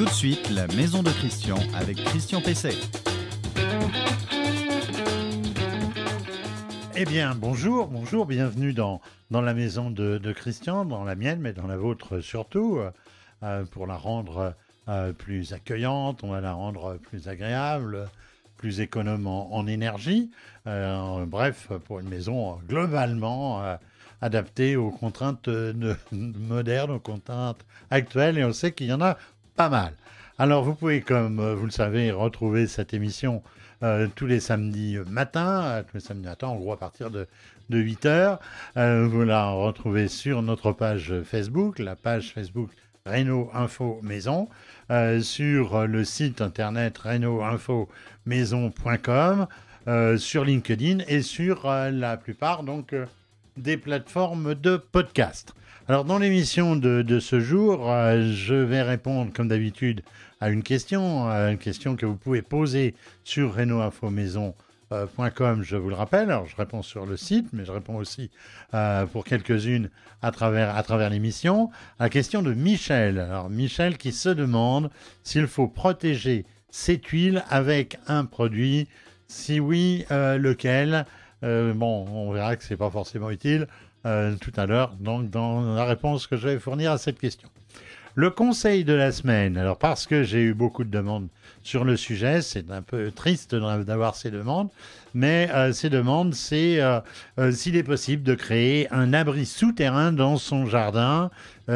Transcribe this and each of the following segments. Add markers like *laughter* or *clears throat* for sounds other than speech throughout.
Tout de suite, la maison de Christian avec Christian Pesset. Eh bien, bonjour, bonjour, bienvenue dans, dans la maison de, Christian, dans la mienne, mais dans la vôtre surtout, euh, pour la rendre euh, plus accueillante, on va la rendre plus agréable, plus économe en, énergie. Euh, bref, pour une maison globalement euh, adaptée aux contraintes de- *laughs* modernes, aux contraintes actuelles, et on sait qu'il y en a pas mal. Alors, vous pouvez, comme euh, vous le savez, retrouver cette émission euh, tous les samedis euh, tous les samedis matins, en gros à partir de, de 8 heures. Euh, vous la retrouvez sur notre page Facebook, la page Facebook Renault Info Maison, sur le site internet renaultinfomaison.com, euh, sur LinkedIn et sur la plupart donc des plateformes de podcast. Alors dans l'émission de, ce jour, euh, je vais répondre comme d'habitude à une question, à une question que vous pouvez poser sur renaultinfomaison.com, je vous le rappelle. Alors je réponds sur le site, mais je réponds aussi euh, pour quelques-unes à travers, à travers l'émission. La question de Michel. Alors Michel qui se demande s'il faut protéger ses tuiles avec un produit. Si oui, euh, lequel? Euh, Bon, on verra que c'est pas forcément utile euh, tout à l'heure, donc dans la réponse que je vais fournir à cette question. Le conseil de la semaine, alors parce que j'ai eu beaucoup de demandes sur le sujet, c'est un peu triste d'avoir ces demandes, mais euh, ces demandes, c'est s'il est possible de créer un abri souterrain dans son jardin.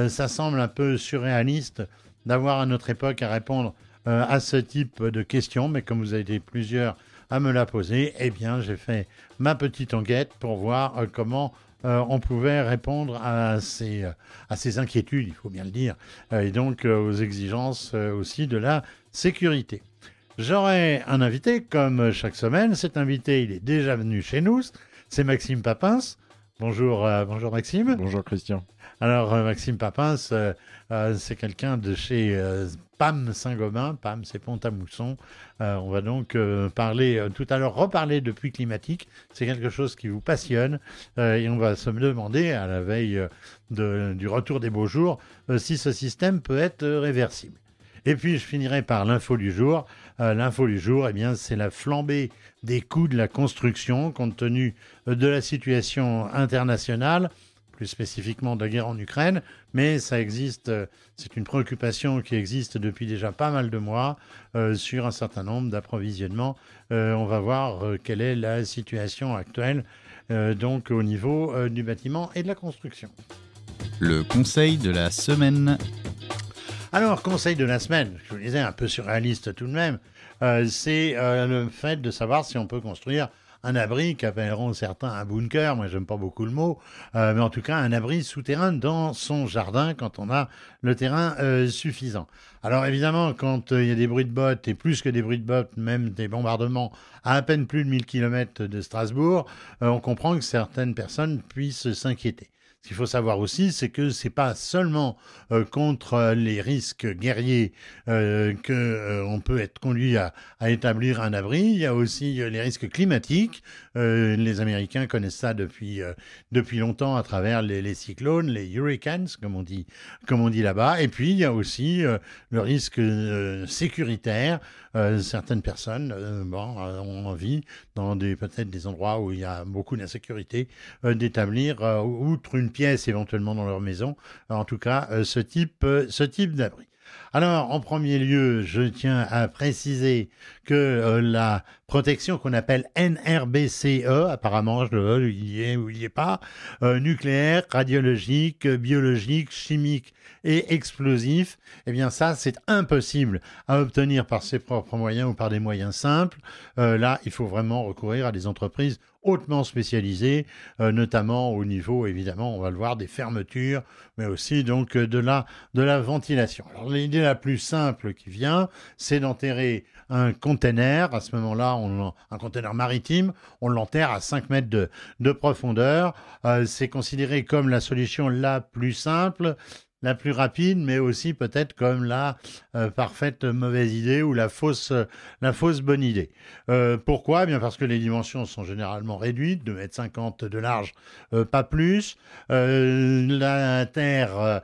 Ça semble un peu surréaliste d'avoir à notre époque à répondre à ce type de questions, mais comme vous avez été plusieurs à me la poser, eh bien j'ai fait ma petite enquête pour voir euh, comment euh, on pouvait répondre à ces, euh, à ces inquiétudes, il faut bien le dire, et donc aux exigences aussi de la sécurité. J'aurai un invité, comme chaque semaine. Cet invité, il est déjà venu chez nous. C'est Maxime Papins. Bonjour, bonjour Maxime. Bonjour Christian. Alors, euh, Maxime Papins, euh, euh, c'est quelqu'un de chez PAM Saint-Gobain. PAM, c'est Pont-à-Mousson. On va donc parler, tout à l'heure, reparler de puits climatique. C'est quelque chose qui vous passionne. Et on va se demander, à la veille du retour des beaux jours, si ce système peut être réversible. Et puis, je finirai par l'info du jour. L'info du jour, eh bien, c'est la flambée des coûts de la construction compte tenu de la situation internationale plus spécifiquement de la guerre en Ukraine, mais ça existe, euh, c'est une préoccupation qui existe depuis déjà pas mal de mois euh, sur un certain nombre d'approvisionnements. Euh, on va voir euh, quelle est la situation actuelle donc au niveau du bâtiment et de la construction. Le conseil de la semaine. Alors, conseil de la semaine, je vous le disais, un peu surréaliste tout de même, c'est le fait de savoir si on peut construire un abri qu'appelleront certains un bunker, moi j'aime pas beaucoup le mot, euh, mais en tout cas un abri souterrain dans son jardin quand on a le terrain euh, suffisant. Alors évidemment, quand euh, il y a des bruits de bottes, et plus que des bruits de bottes, même des bombardements à à peine plus de 1000 km de Strasbourg, euh, on comprend que certaines personnes puissent s'inquiéter. Ce qu'il faut savoir aussi, c'est que c'est pas seulement euh, contre euh, les risques guerriers euh, que euh, peut être conduit à, établir un abri. Il y a aussi les risques climatiques. Les Américains connaissent ça depuis depuis longtemps à travers les, cyclones, les hurricanes, comme on dit dit là-bas. Et puis il y a aussi le risque sécuritaire. Certaines personnes bon, ont envie, dans peut-être des endroits où il y a beaucoup d'insécurité, d'établir, outre une pièce éventuellement dans leur maison, en tout cas euh, ce type, euh, ce type d'abri. Alors, en premier lieu, je tiens à préciser que euh, la protection qu'on appelle NRBCE, apparemment, je le il y est ou il n'y est pas, euh, nucléaire, radiologique, biologique, chimique et explosif, eh bien ça, c'est impossible à obtenir par ses propres moyens ou par des moyens simples. Euh, là, il faut vraiment recourir à des entreprises hautement spécialisées, euh, notamment au niveau, évidemment, on va le voir, des fermetures, mais aussi donc euh, de la, de la ventilation. Alors l'idée la plus simple qui vient, c'est d'enterrer un container. À ce moment-là, un container maritime, on l'enterre à 5 mètres de, de profondeur. Euh, c'est considéré comme la solution la plus simple la plus rapide, mais aussi peut-être comme la euh, parfaite mauvaise idée ou la fausse, la fausse bonne idée. Euh, pourquoi? Eh Bien parce que les dimensions sont généralement réduites, 2,50 m de large, pas plus. la terre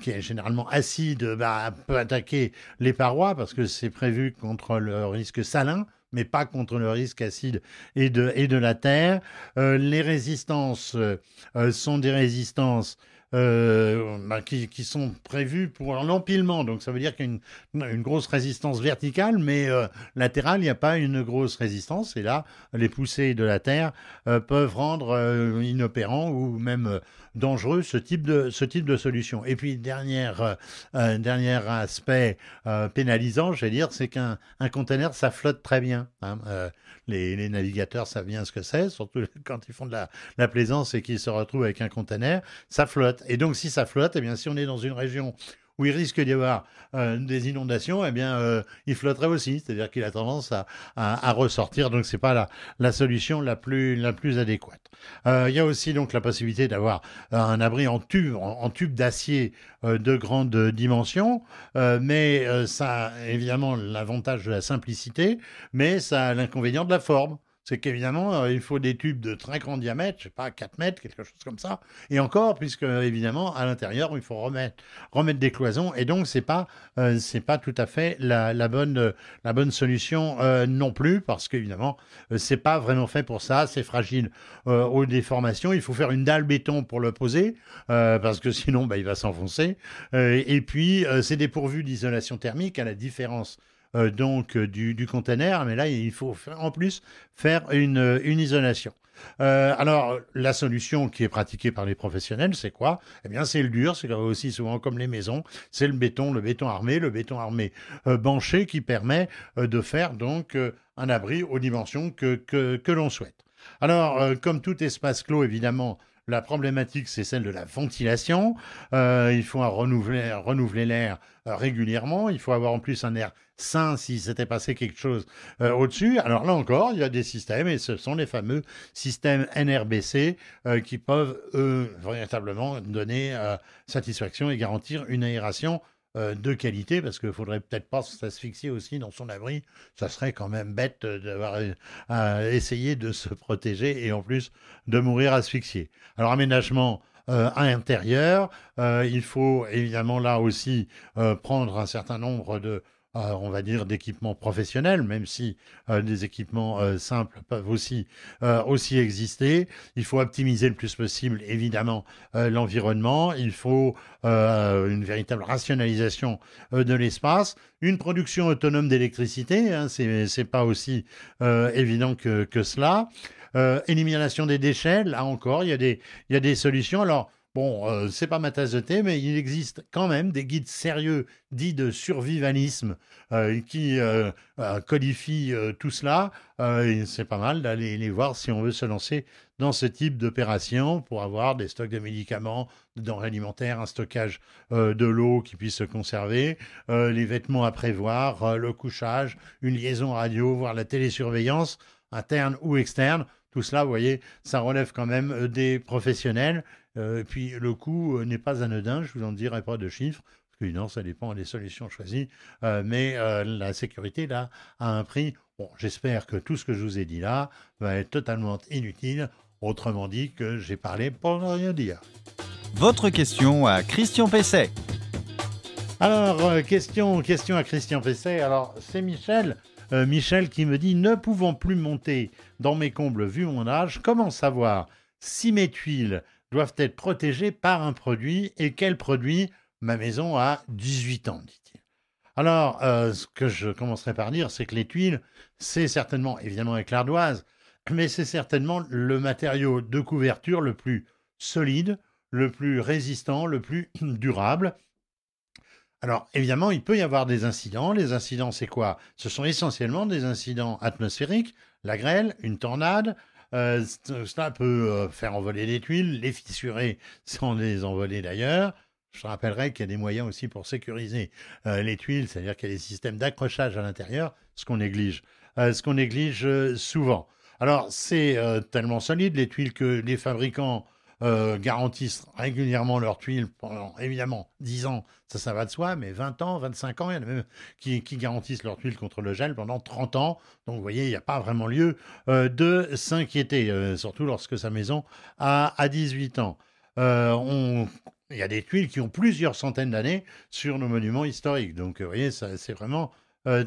qui est généralement acide, bah, peut attaquer les parois parce que c'est prévu contre le risque salin mais pas contre le risque acide et de, et de la terre. Euh, les résistances euh, sont des résistances euh, bah, qui, sont prévues pour l'empilement. Donc ça veut dire qu'il y a une, grosse résistance verticale, mais latérale, il n'y a pas une grosse résistance. Et là, les poussées de la terre peuvent rendre inopérant ou même dangereux ce type de, ce type de solution. Et puis, dernière, euh, dernier aspect euh, pénalisant, je vais dire, c'est qu'un un container, ça flotte très bien. Hein. Euh, les, les, navigateurs savent bien ce que c'est, surtout *laughs* quand ils font de la, la plaisance et qu'ils se retrouvent avec un container, ça flotte. Et donc, si ça flotte, eh bien, si on est dans une région où il risque d'y avoir euh, des inondations, eh bien, euh, il flotterait aussi. C'est-à-dire qu'il a tendance à, ressortir. Donc, c'est pas la, la solution la plus, adéquate. Euh, il y a aussi donc la possibilité d'avoir un abri en tube, en, tube d'acier de grande dimension, mais ça a évidemment l'avantage de la simplicité, mais ça a l'inconvénient de la forme c'est qu'évidemment, euh, il faut des tubes de très grand diamètre, je sais pas, 4 mètres, quelque chose comme ça. Et encore, puisque évidemment, à l'intérieur, il faut remettre, remettre des cloisons. Et donc, c'est pas, euh, pas tout à fait la, bonne, la bonne solution euh, non plus, parce qu'évidemment, c'est pas vraiment fait pour ça. C'est fragile aux déformations. Il faut faire une dalle béton pour le poser, parce que sinon, bah, il va s'enfoncer. et puis, c'est dépourvu d'isolation thermique, à la différence euh, donc euh, du, du, container, mais là, il faut en plus faire une, euh, isolation. alors, la solution qui est pratiquée par les professionnels, c'est quoi? Eh bien, c'est le dur, c'est aussi souvent comme les maisons, c'est le béton, le béton armé, le béton armé banché qui permet de faire donc un abri aux dimensions que, que, l'on souhaite. Alors, comme tout espace clos, évidemment, la problématique, c'est celle de la ventilation. Il faut renouveler, l'air régulièrement. Il faut avoir en plus un air sain si s'était passé quelque chose euh, au-dessus. Alors là encore, il y a des systèmes, et ce sont les fameux systèmes NRBC qui peuvent, eux, véritablement donner satisfaction et garantir une aération euh, de qualité, parce qu'il faudrait peut-être pas s'asphyxier aussi dans son abri. Ça serait quand même bête d'avoir euh, essayé de se protéger et en plus de mourir asphyxié. Alors aménagement euh, à l'intérieur, il faut évidemment là aussi prendre un certain nombre de euh, on va dire, d'équipements professionnels, même si euh, des équipements euh, simples peuvent aussi, exister. Il faut optimiser le plus possible, évidemment, l'environnement. Il faut une véritable rationalisation de l'espace. Une production autonome d'électricité, hein, c'est pas aussi évident que, cela. élimination des déchets, là encore, il y a des, y a des solutions. Alors, Bon, euh, c'est pas ma tasse de thé, mais il existe quand même des guides sérieux dits de survivalisme euh, qui euh, codifient tout cela. c'est pas mal d'aller les voir si on veut se lancer dans ce type d'opération pour avoir des stocks de médicaments, de denrées alimentaires, un stockage de l'eau qui puisse se conserver, les vêtements à prévoir, le couchage, une liaison radio, voire la télésurveillance interne ou externe. Tout cela, vous voyez, ça relève quand même des professionnels euh, et puis le coût euh, n'est pas anodin, je vous en dirai pas de chiffres, parce que non, ça dépend des solutions choisies, euh, mais la sécurité là a un prix. Bon, j'espère que tout ce que je vous ai dit là va être totalement inutile, autrement dit que j'ai parlé pour ne rien dire. Votre question à Christian Pesset. Alors, question, question à Christian Pesset. Alors, c'est Michel. Michel qui me dit Ne pouvant plus monter dans mes combles vu mon âge, comment savoir si mes tuiles doivent être protégés par un produit. Et quel produit? Ma maison a 18 ans, dit-il. Alors, euh, ce que je commencerai par dire, c'est que les tuiles, c'est certainement, évidemment avec l'ardoise, mais c'est certainement le matériau de couverture le plus solide, le plus résistant, le plus *clears throat* durable. Alors, évidemment, il peut y avoir des incidents. Les incidents, c'est quoi? Ce sont essentiellement des incidents atmosphériques, la grêle, une tornade, euh, cela peut euh, faire envoler les tuiles, les fissurer sans les envoler d'ailleurs. Je rappellerai qu'il y a des moyens aussi pour sécuriser euh, les tuiles, c'est-à-dire qu'il y a des systèmes d'accrochage à l'intérieur, ce qu'on néglige, ce qu'on néglige souvent. Alors c'est tellement solide les tuiles que les fabricants euh, garantissent régulièrement leurs tuiles pendant évidemment 10 ans, ça, ça va de soi, mais 20 ans, 25 ans, il y en a même qui, qui garantissent leurs tuiles contre le gel pendant 30 ans. Donc vous voyez, il n'y a pas vraiment lieu euh, de s'inquiéter, euh, surtout lorsque sa maison a, a 18 ans. Il y a des tuiles qui ont plusieurs centaines d'années sur nos monuments historiques. Donc, vous voyez, c'est vraiment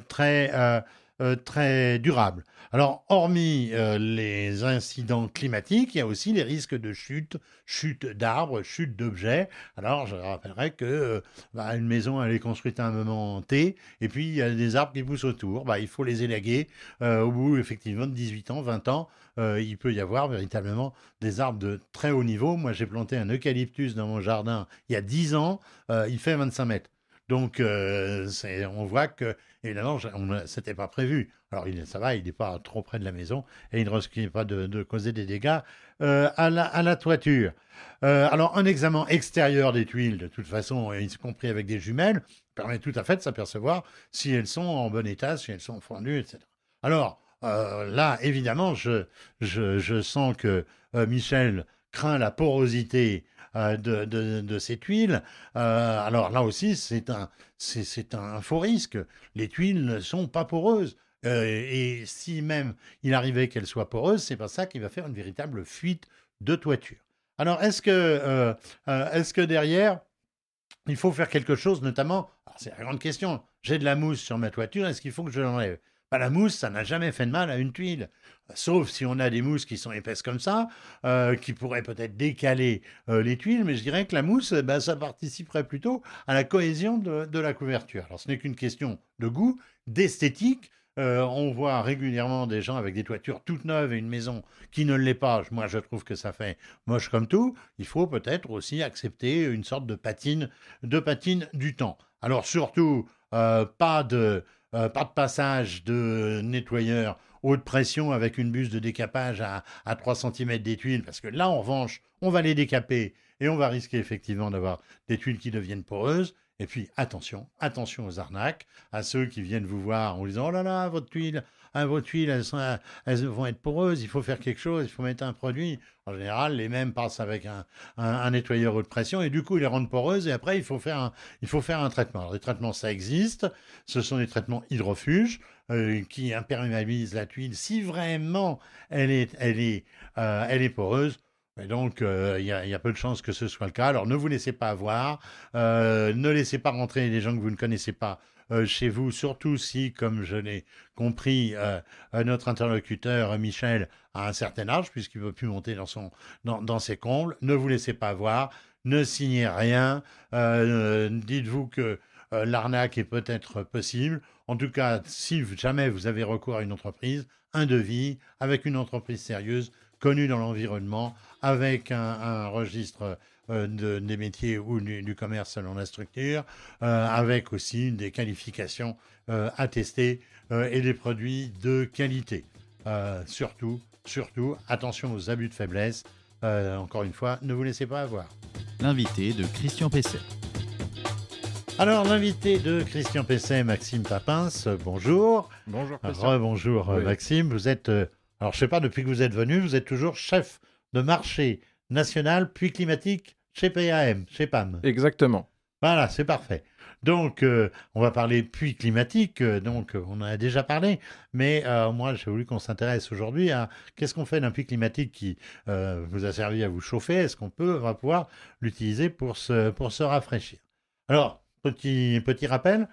très, euh, très durable. Alors, hormis euh, les incidents climatiques, il y a aussi les risques de chute, chute d'arbres, chute d'objets. Alors, je rappellerai que euh, bah, une maison, elle est construite à un moment T, et puis il y a des arbres qui poussent autour. Bah, il faut les élaguer. Au bout, effectivement, de 18 ans, 20 ans, il peut y avoir véritablement des arbres de très haut niveau. Moi, j'ai planté un eucalyptus dans mon jardin il y a 10 ans. il fait 25 mètres. Donc, on voit que, évidemment, c'était pas prévu. Alors, il, ça va, il n'est pas trop près de la maison et il ne risque pas de, causer des dégâts euh, à, la, à la toiture. Euh, alors, un examen extérieur des tuiles, de toute façon, y compris avec des jumelles, permet tout à fait de s'apercevoir si elles sont en bon état, si elles sont fondues, etc. Alors, euh, là, évidemment, je, je, sens que Michel craint la porosité euh, de, de, de ces tuiles. Euh, alors là aussi, c'est un, c'est, un faux risque. Les tuiles ne sont pas poreuses. Euh, et si même il arrivait qu'elles soient poreuses, c'est pas ça qui va faire une véritable fuite de toiture. Alors, est-ce que, est-ce que derrière, il faut faire quelque chose, notamment, c'est la grande question, j'ai de la mousse sur ma toiture, est-ce qu'il faut que je l'enlève? Bah, La mousse, ça n'a jamais fait de mal à une tuile, sauf si on a des mousses qui sont épaisses comme ça, euh, qui pourraient peut-être décaler euh, les tuiles, mais je dirais que la mousse, eh ben, ça participerait plutôt à la cohésion de, la couverture. Alors ce n'est qu'une question de goût, d'esthétique. Euh, on voit régulièrement des gens avec des toitures toutes neuves et une maison qui ne l'est pas. Moi, je trouve que ça fait moche comme tout. Il faut peut-être aussi accepter une sorte de patine, de patine du temps. Alors surtout, pas de euh, pas de passage de nettoyeur haute pression avec une buse de décapage à, à 3 cm des tuiles, parce que là, en revanche, on va les décaper et on va risquer effectivement d'avoir des tuiles qui deviennent poreuses. Et puis, attention, attention aux arnaques, à ceux qui viennent vous voir en vous disant, oh là là, votre tuile, hein, vos tuiles, elles, sont- elles vont être poreuses, il faut faire quelque chose, il faut mettre un produit. En général, les mêmes passent avec un, nettoyeur haute pression et du coup, ils les rendent poreuses et après, il faut faire un, traitement. Alors, les traitements, ça existe. Ce sont des traitements hydrofuges euh, qui imperméabilisent la tuile si vraiment elle est, euh, poreuse. Et donc, euh, il y, a, peu de chances que ce soit le cas. Alors, ne vous laissez pas avoir. Euh, ne laissez pas rentrer les gens que vous ne connaissez pas euh, chez vous, surtout si, comme je l'ai compris, euh, notre interlocuteur Michel a un certain âge, puisqu'il ne peut plus monter dans, ses combles. Ne vous laissez pas avoir. Ne signez rien. Euh, Dites-vous que l'arnaque est peut-être possible. En tout cas, si jamais vous avez recours à une entreprise, un devis avec une entreprise sérieuse, connue dans l'environnement, avec un, registre de- des métiers ou du, du commerce selon la structure, euh, avec aussi des qualifications euh, attestées euh, et des produits de qualité. Euh, surtout, surtout, attention aux abus de faiblesse. Euh, encore une fois, ne vous laissez pas avoir. L'invité de Christian Pesset. Alors, l'invité de Christian Pesset, Maxime Papins, euh, bonjour. Bonjour Christian. Rebonjour euh, Oui. Maxime, vous êtes, euh, alors je sais pas depuis que vous êtes venu, vous êtes toujours chef de marché national puis climatique chez PAM, chez PAM. Exactement. Voilà, c'est parfait. Donc, euh, on va parler puits climatique, euh, donc euh, on en a déjà parlé, mais euh, moi j'ai voulu qu'on s'intéresse aujourd'hui à qu'est-ce qu'on fait d'un puits climatique qui vous a servi à vous chauffer, est-ce qu'on peut, on va pouvoir l'utiliser pour se, pour se rafraîchir. Alors, petit, petit rappel,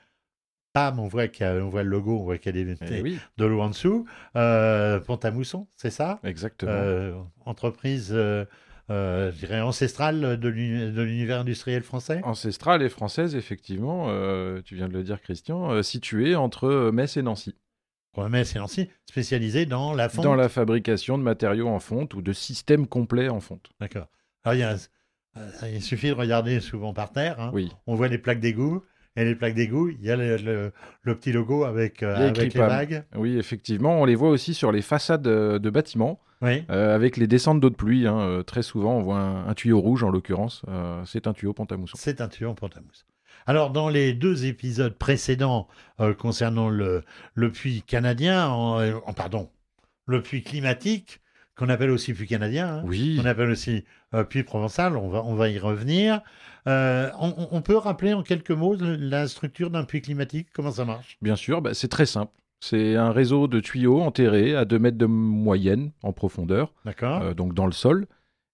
PAM, on voit, qu'il y a- on voit le logo, on voit qu'il y a des, Eh oui, de l'eau en dessous, euh, Pont-à-Mousson, c'est ça? Exactement. Euh, Entreprise, euh, euh, je dirais, ancestrale de l'uni- de l'univers industriel français? Ancestrale et française, effectivement, euh, tu viens de le dire Christian, euh, située entre Metz et Nancy, Romain et Nancy, spécialisé dans la fonte. dans la fabrication de matériaux en fonte ou de systèmes complets en fonte. D'accord. Alors, il, y a un- il suffit de regarder souvent par terre. hein. Oui, On voit les plaques d'égout. Et les plaques d'égout, il y a le, le- le petit logo avec, euh, a avec les PAM. vagues. oui, effectivement, on les voit aussi sur les façades de bâtiments, Oui. euh, avec les descentes d'eau de pluie. hein, euh, très souvent, on voit un, un tuyau rouge, en l'occurrence, euh, c'est un tuyau Pont-à-Mousson. C'est un tuyau en Pont-à-Mousson. Alors, dans les deux épisodes précédents concernant le, le puits canadien, en, en- pardon, le puits climatique, qu'on appelle aussi puits canadien, hein, Oui, qu'on appelle aussi euh, puits provençal, on va, on va y revenir. Euh, on, peut rappeler en quelques mots la structure d'un puits climatique, comment ça marche? Bien sûr, bah, c'est très simple. C'est un réseau de tuyaux enterrés à 2 mètres de moyenne en profondeur, D'accord euh, donc dans le sol.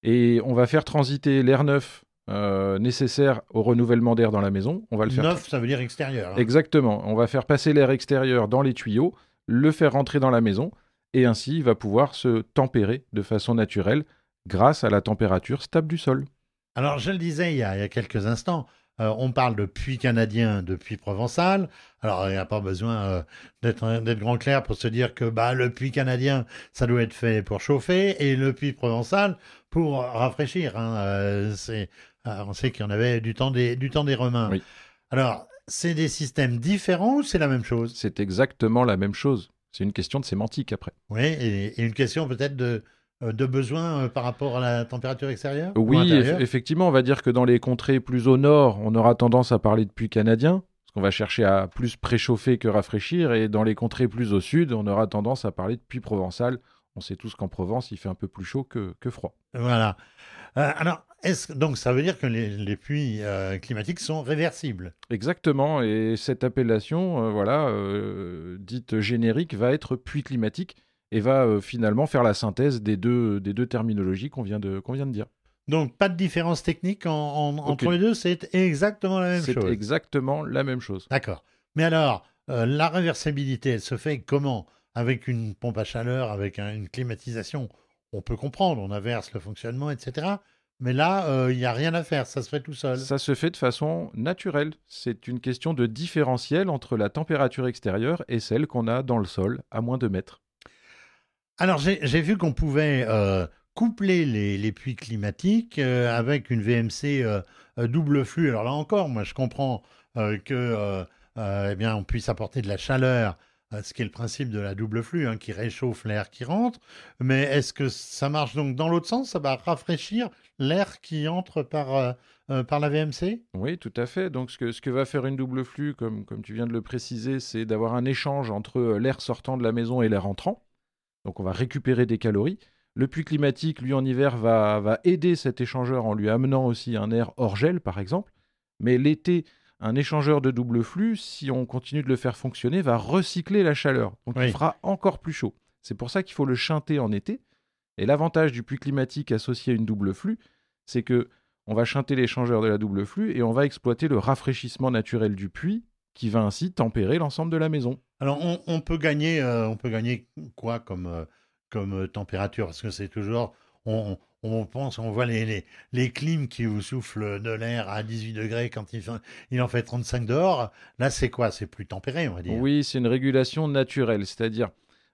Et on va faire transiter l'air neuf euh, nécessaire au renouvellement d'air dans la maison. On va le faire Neuf, ça veut dire extérieur. hein. Exactement. On va faire passer l'air extérieur dans les tuyaux, le faire rentrer dans la maison, et ainsi il va pouvoir se tempérer de façon naturelle grâce à la température stable du sol. Alors, je le disais il y a, il y a quelques instants, euh, on parle de puits canadien, de puits provençal. Alors, il n'y a pas besoin euh, d'être grand clair pour se dire que bah, le puits canadien, ça doit être fait pour chauffer, et le puits provençal pour rafraîchir. hein. Euh, euh, on sait qu'il y en avait du temps des, du temps des Romains. Oui. Alors, c'est des systèmes différents ou c'est la même chose? C'est exactement la même chose. C'est une question de sémantique après. Oui, et, et une question peut-être de, euh, de besoin euh, par rapport à la température extérieure ou Oui, eff- effectivement, on va dire que dans les contrées plus au nord, on aura tendance à parler de puits canadien, parce qu'on va chercher à plus préchauffer que rafraîchir, et dans les contrées plus au sud, on aura tendance à parler de puits provençal. On sait tous qu'en Provence, il fait un peu plus chaud que, que froid. Voilà. Euh, alors, est-ce, donc ça veut dire que les, les puits euh, climatiques sont réversibles? Exactement, et cette appellation, euh, voilà, dite générique, va être puits climatique et va finalement faire la synthèse des deux, des deux terminologies qu'on vient, de- qu'on vient de dire. Donc, pas de différence technique en- en- entre les deux, c'est exactement la même C'est chose. exactement la même chose. D'accord. Mais alors, la réversibilité, elle se fait comment? Avec une pompe à chaleur, avec un- une climatisation, on peut comprendre, on inverse le fonctionnement, etc. Mais là, euh, il n'y a rien à faire, ça se fait tout seul. Ça se fait de façon naturelle. C'est une question de différentiel entre la température extérieure et celle qu'on a dans le sol à moins de mètres. Alors, j'ai vu qu'on pouvait euh, coupler les, les puits climatiques euh, avec une VMC euh, euh, double flux. Alors là encore, moi, je comprends euh, que euh, euh, eh bien, on puisse apporter de la chaleur, euh, ce qui est le principe de la double flux, hein, qui réchauffe l'air qui rentre. Mais est-ce que ça marche donc dans l'autre sens? Ça va rafraîchir l'air qui entre par, euh, euh, par la VMC Oui, tout à fait. Donc, ce que, ce que va faire une double flux, comme, comme tu viens de le préciser, c'est d'avoir un échange entre euh, l'air sortant de la maison et l'air entrant. Donc, on va récupérer des calories. Le puits climatique, lui, en hiver, va, va aider cet échangeur en lui amenant aussi un air hors gel, par exemple. Mais l'été, un échangeur de double flux, si on continue de le faire fonctionner, va recycler la chaleur. Donc, Oui. il fera encore plus chaud. C'est pour ça qu'il faut le chanter en été. Et l'avantage du puits climatique associé à une double flux, c'est que on va chanter l'échangeur de la double flux et on va exploiter le rafraîchissement naturel du puits qui va ainsi tempérer l'ensemble de la maison. Alors, on, on peut gagner, euh, on peut gagner quoi comme, euh, comme température? Parce que c'est toujours, on, on pense, on voit les, les, les clims qui vous soufflent de l'air à 18 degrés quand il, fait- il en fait 35 dehors. Là, c'est quoi? C'est plus tempéré, on va dire. Oui, c'est une régulation naturelle, c'est-à-dire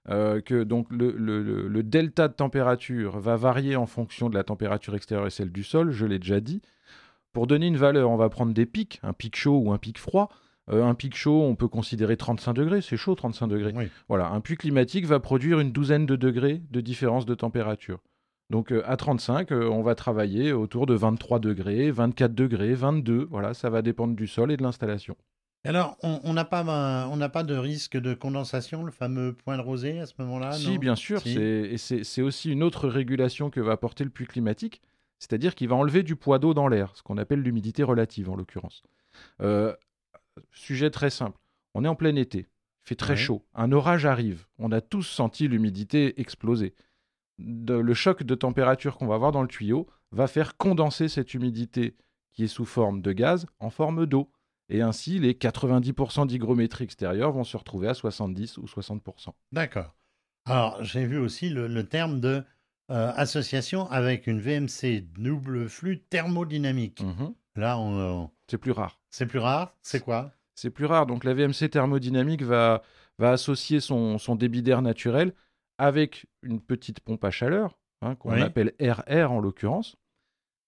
euh, que donc le, le- le- le delta de température va varier en fonction de la température extérieure et celle du sol, je l'ai déjà dit. Pour donner une valeur, on va prendre des pics, un pic chaud ou un pic froid. Euh, un pic chaud, on peut considérer 35 degrés, c'est chaud 35 degrés. Oui. Voilà, un puits climatique va produire une douzaine de degrés de différence de température. Donc euh, à 35, euh, on va travailler autour de 23 degrés, 24 degrés, 22. Voilà, ça va dépendre du sol et de l'installation. Alors, on n'a pas, ben, on n'a pas de risque de condensation, le fameux point de rosée à ce moment-là si, bien sûr, Si. c'est- aussi une autre régulation que va apporter le puits climatique, c'est-à-dire qu'il va enlever du poids d'eau dans l'air, ce qu'on appelle l'humidité relative en l'occurrence. Euh, sujet très simple, on est en plein été, il fait très Ouais. chaud, un orage arrive, on a tous senti l'humidité exploser. De- le choc de température qu'on va avoir dans le tuyau va faire condenser cette humidité qui est sous forme de gaz en forme d'eau. Et ainsi, les 90% d'hygrométrie extérieure vont se retrouver à 70 ou 60%. D'accord. Alors, j'ai vu aussi le, le terme de euh, association avec une VMC double flux thermodynamique. Mhm. Là, on, on- C'est plus rare. c'est plus rare? C'est quoi? C'est plus rare. Donc la VMC thermodynamique va, va associer son, son débit d'air naturel avec une petite pompe à chaleur, hein, qu'on Oui. appelle RR en l'occurrence.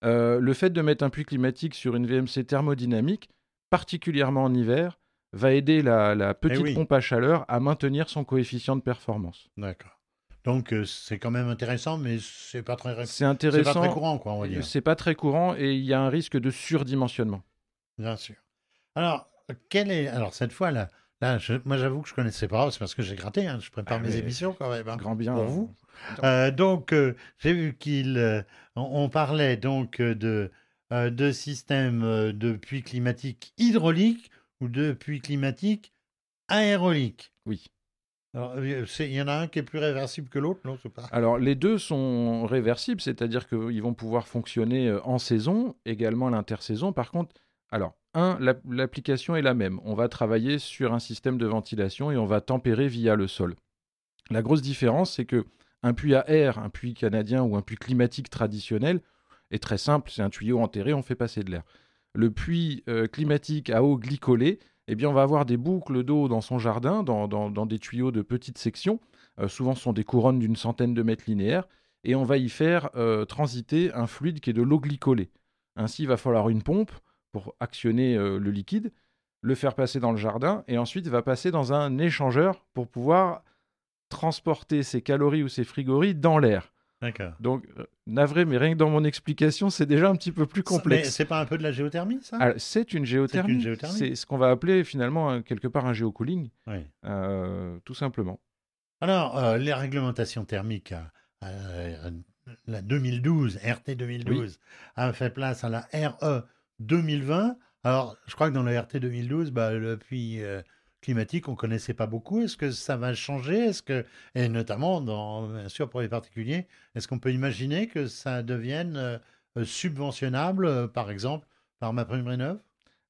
Euh, le fait de mettre un puits climatique sur une VMC thermodynamique, particulièrement en hiver, va aider la, la petite Eh oui. pompe à chaleur à maintenir son coefficient de performance. D'accord. Donc, euh, c'est quand même intéressant, mais c'est pas très, C'est c'est pas intéressant. très courant, quoi, on va dire. C'est pas très courant et il y a un risque de surdimensionnement. Bien sûr. Alors, quelle est, alors cette fois, la, Là, je- moi, j'avoue que je connaissais pas. C'est parce que j'ai gratté. hein, Je prépare Ah, mes émissions quand même. hein. Grand bien. Pour vous. Euh, donc, euh, j'ai vu qu'il. euh, on, on parlait donc euh, de, de systèmes de puits climatiques hydrauliques ou de puits climatiques aéroliques. Oui. Il y en a un qui est plus réversible que l'autre, non pas? Alors, les deux sont réversibles, c'est-à-dire qu'ils vont pouvoir fonctionner en saison, également l'intersaison. Par contre, alors, un, la- l'application est la même. On va travailler sur un système de ventilation et on va tempérer via le sol. La grosse différence, c'est que un puits à air, un puits canadien ou un puits climatique traditionnel est très simple. C'est un tuyau enterré, on fait passer de l'air. Le puits euh, climatique à eau glycolée, eh bien, on va avoir des boucles d'eau dans son jardin, dans des tuyaux de petites sections. Euh, souvent, ce sont des couronnes d'une centaine de mètres linéaires. Et on va y faire euh, transiter un fluide qui est de l'eau glycolée. Ainsi, il va falloir une pompe pour actionner euh, le liquide, le faire passer dans le jardin, et ensuite, va passer dans un échangeur pour pouvoir transporter ces calories ou ces frigories dans l'air. D'accord. Donc, euh, navré, mais rien que dans mon explication, c'est déjà un petit peu plus Mais complexe. c'est pas un peu de la géothermie, ça? C'est une géothermie. C'est ce qu'on va appeler finalement quelque part un géocooling, Oui. euh, tout simplement. Alors, euh, les réglementations thermiques, la 2012, RT 2012, a fait place à la RE 2020. Alors, je crois que dans la RT 2012, bah, le puits euh, climatique, on connaissait pas beaucoup. Est-ce que ça va changer? Est-ce que, et notamment, dans, bien sûr, pour les particuliers, est-ce qu'on peut imaginer que ça devienne euh, subventionnable, euh, par exemple, par ma prime rénov?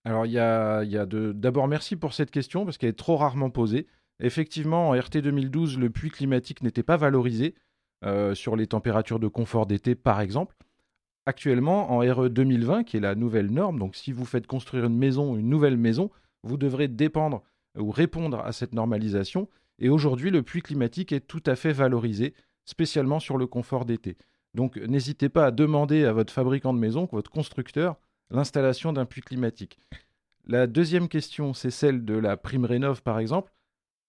Alors, il y a, y a d'abord merci pour cette question parce qu'elle est trop rarement posée. Effectivement, en RT 2012, le puits climatique n'était pas valorisé sur les températures de confort d'été, par exemple. Actuellement, en RE 2020, qui est la nouvelle norme, donc si vous faites construire une maison, une nouvelle maison, vous devrez dépendre ou répondre à cette normalisation. Et aujourd'hui, le puits climatique est tout à fait valorisé, spécialement sur le confort d'été. Donc, n'hésitez pas à demander à votre fabricant de maison, votre constructeur, l'installation d'un puits climatique. La deuxième question, c'est celle de la prime rénov, par exemple.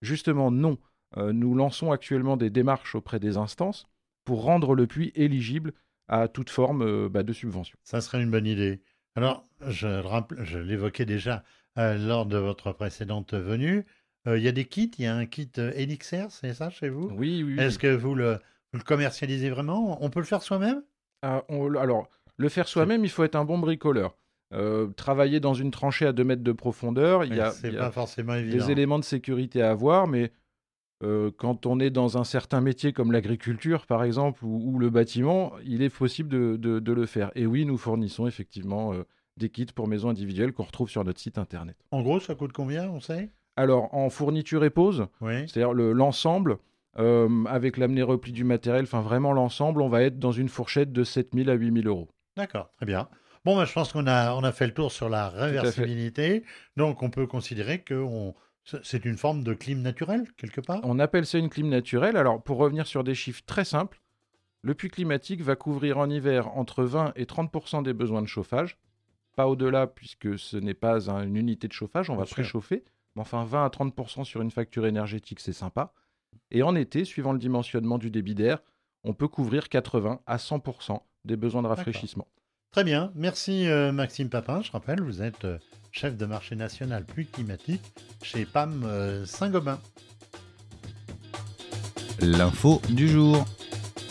Justement, non. Euh, nous lançons actuellement des démarches auprès des instances pour rendre le puits éligible à toute forme euh, bah, de subvention. Ça serait une bonne idée. Alors, je, l'évoquais déjà euh, lors de votre précédente venue. Euh, Il y a des kits, il y a un kit Elixir, c'est ça chez vous? Oui, oui. oui. Est-ce que vous le, vous le commercialisez vraiment? On peut le faire soi-même? Ah, alors, le faire soi-même, il faut être un bon bricoleur. Travailler dans une tranchée à 2 mètres de profondeur, il y a, C'est il y a pas forcément évident. des éléments de sécurité à avoir, mais euh, quand on est dans un certain métier comme l'agriculture, par exemple, ou, ou le bâtiment, il est possible de, de- de le faire. Et oui, nous fournissons effectivement euh, des kits pour maisons individuelles qu'on retrouve sur notre site internet. En gros, ça coûte combien, on sait? Alors, en fourniture et pose, Oui. c'est-à-dire le- l'ensemble, euh, avec l'amener-repli du matériel, enfin vraiment l'ensemble, on va être dans une fourchette de 7000 à 8000 euros. D'accord, très bien. Bon, bah, je pense qu'on a, on a fait le tour sur la réversibilité. Donc, on peut considérer que on- c'est une forme de clim naturel, quelque part? On appelle ça une clim naturelle. Alors, pour revenir sur des chiffres très simples, le puits climatique va couvrir en hiver entre 20 et 30% des besoins de chauffage. Pas au-delà, puisque ce n'est pas un- une unité de chauffage, on va préchauffer. Mais enfin, 20 à 30% sur une facture énergétique, c'est sympa. Et en été, suivant le dimensionnement du débit d'air, on peut couvrir 80 à 100% des besoins de rafraîchissement. Très bien. Merci, euh, Maxime Papin. Je rappelle, vous êtes euh, chef de marché national pluie climatique chez PAM euh, Saint-Gobain. L'info du jour.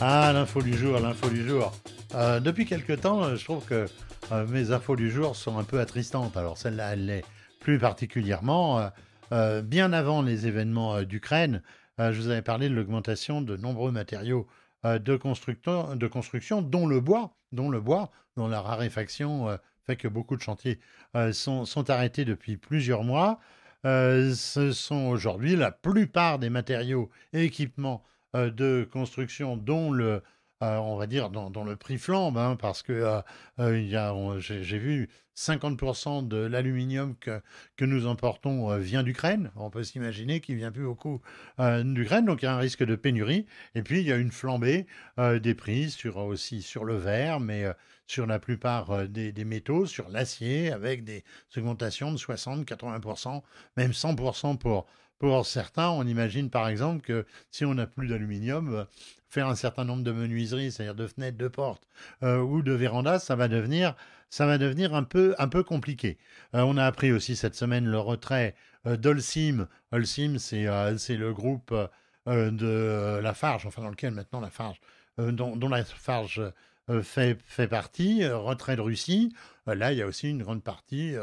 Ah, l'info du jour, l'info du jour. Euh, depuis quelque temps, euh, je trouve que euh, mes infos du jour sont un peu attristantes. Alors celle-là, elle l'est plus particulièrement. Euh, bien avant les événements d'Ukraine, je vous avais parlé de l'augmentation de nombreux matériaux de, de construction, dont le bois, dont le bois, dont la raréfaction fait que beaucoup de chantiers euh, sont, sont arrêtés depuis plusieurs mois. Euh, ce sont aujourd'hui la plupart des matériaux et équipements euh, de construction dont le, on va dire, dont, le prix flambe, hein, parce que j'ai vu 50% de l'aluminium que, que nous importons euh, vient d'Ukraine. On peut s'imaginer qu'il vient plus beaucoup d'Ukraine, donc il y a un risque de pénurie. Et puis il y a une flambée des prix sur aussi sur le verre, mais sur la plupart euh, des, métaux, sur l'acier, avec des augmentations de 60, 80%, même 100% pour pour certains. On imagine par exemple que si on n'a plus d'aluminium, euh, faire un certain nombre de menuiseries, c'est-à-dire de fenêtres, de portes euh, ou de vérandas, ça va devenir ça va devenir un peu, un peu compliqué. On a appris aussi cette semaine le retrait euh, d'Olsim. Olsim, c'est le groupe de Lafarge, enfin dans lequel maintenant Lafarge, dont, dont Lafarge fait, fait partie, retrait de Russie. là, il y a aussi une grande partie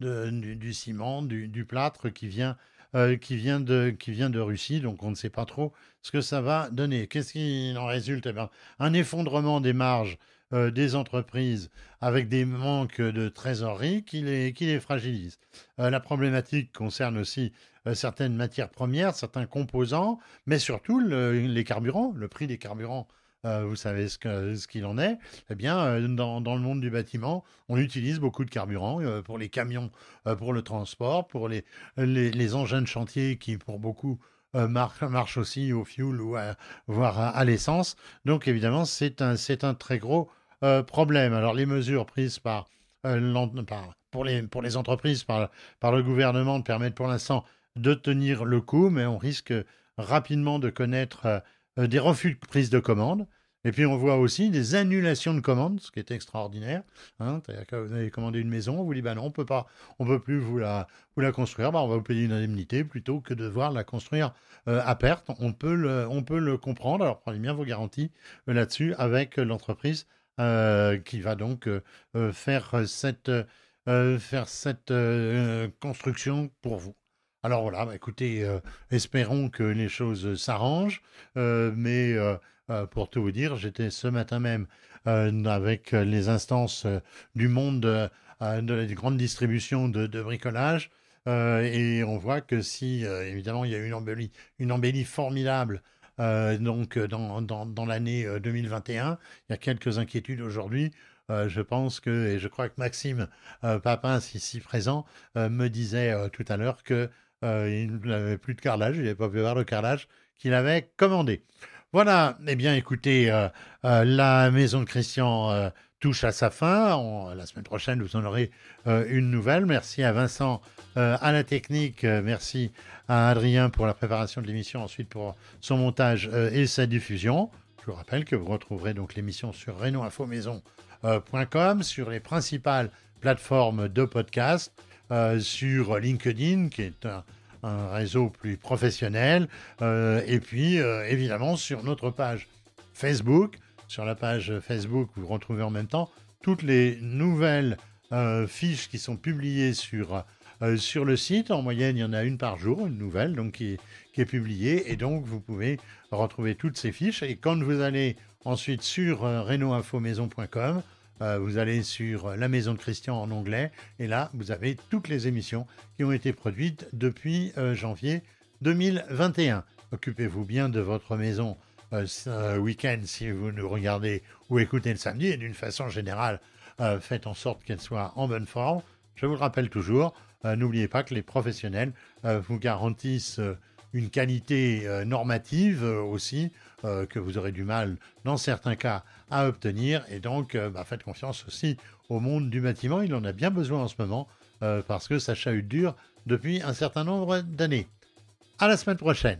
de, du, ciment, du, plâtre qui vient euh, qui, vient de, qui vient de Russie, donc on ne sait pas trop ce que ça va donner. Qu'est-ce qui en résulte? Eh bien, Un effondrement des marges euh, des entreprises avec des manques de trésorerie qui les, qui les fragilisent. Euh, la problématique concerne aussi certaines matières premières, certains composants, mais surtout les carburants, le prix des carburants euh, vous savez ce qu'il en est, eh bien, euh, dans, le monde du bâtiment, on utilise beaucoup de carburant euh, pour les camions, pour le transport, pour les, engins de chantier qui, pour beaucoup, marchent aussi au fuel ou voire à, l'essence. Donc, évidemment, c'est un, très gros problème. Alors, les mesures prises par, pour, les, entreprises par, par le gouvernement permettent pour l'instant de tenir le coup, mais on risque rapidement de connaître des refus de prise de commande. Et puis on voit aussi des annulations de commandes, ce qui est extraordinaire. Hein. vous avez commandé une maison, on vous dit bah non, on peut pas, on peut plus vous la, vous la construire, bah, on va vous payer une indemnité plutôt que de devoir la construire euh, à perte. On peut le, on peut le comprendre. Alors prenez bien vos garanties euh, là-dessus avec l'entreprise qui va donc faire cette, faire cette construction pour vous. Alors voilà, bah, écoutez, euh, espérons que les choses s'arrangent. Euh, mais euh, pour tout vous dire, j'étais ce matin même avec les instances du monde de la grande distribution de, bricolage. et on voit que si, évidemment, il y a une embellie, une embellie formidable donc dans, l'année 2021, il y a quelques inquiétudes aujourd'hui. je pense que, et je crois que Maxime Papin, ici présent, me disait tout à l'heure que euh, il n'avait plus de carrelage, il n'avait pas pu avoir le carrelage qu'il avait commandé. Voilà, eh bien écoutez, euh, euh, la maison de Christian touche à sa fin. la semaine prochaine, vous en aurez une nouvelle. Merci à Vincent à la technique. merci à Adrien pour la préparation de l'émission, ensuite pour son montage et sa diffusion. Je vous rappelle que vous retrouverez donc l'émission sur renoinfomaison.com, sur les principales plateformes de podcast. Euh, sur LinkedIn, qui est un, réseau plus professionnel, euh, et puis euh, évidemment sur notre page Facebook. Sur la page Facebook, vous retrouvez en même temps toutes les nouvelles fiches qui sont publiées sur, sur le site. En moyenne, il y en a une par jour, une nouvelle donc qui, qui est publiée. Et donc, vous pouvez retrouver toutes ces fiches. Et quand vous allez ensuite sur renoinfomaison.com, euh, vous allez sur La Maison de Christian en anglais et là, vous avez toutes les émissions qui ont été produites depuis euh, janvier 2021. Occupez-vous bien de votre maison euh, ce week-end si vous nous regardez ou écoutez le samedi et d'une façon générale, faites en sorte qu'elle soit en bonne forme. Je vous le rappelle toujours, n'oubliez pas que les professionnels vous garantissent une qualité normative aussi que vous aurez du mal dans certains cas à obtenir. Et donc, euh, bah, faites confiance aussi au monde du bâtiment. Il en a bien besoin en ce moment euh, parce que ça chahute dur depuis un certain nombre d'années. À la semaine prochaine.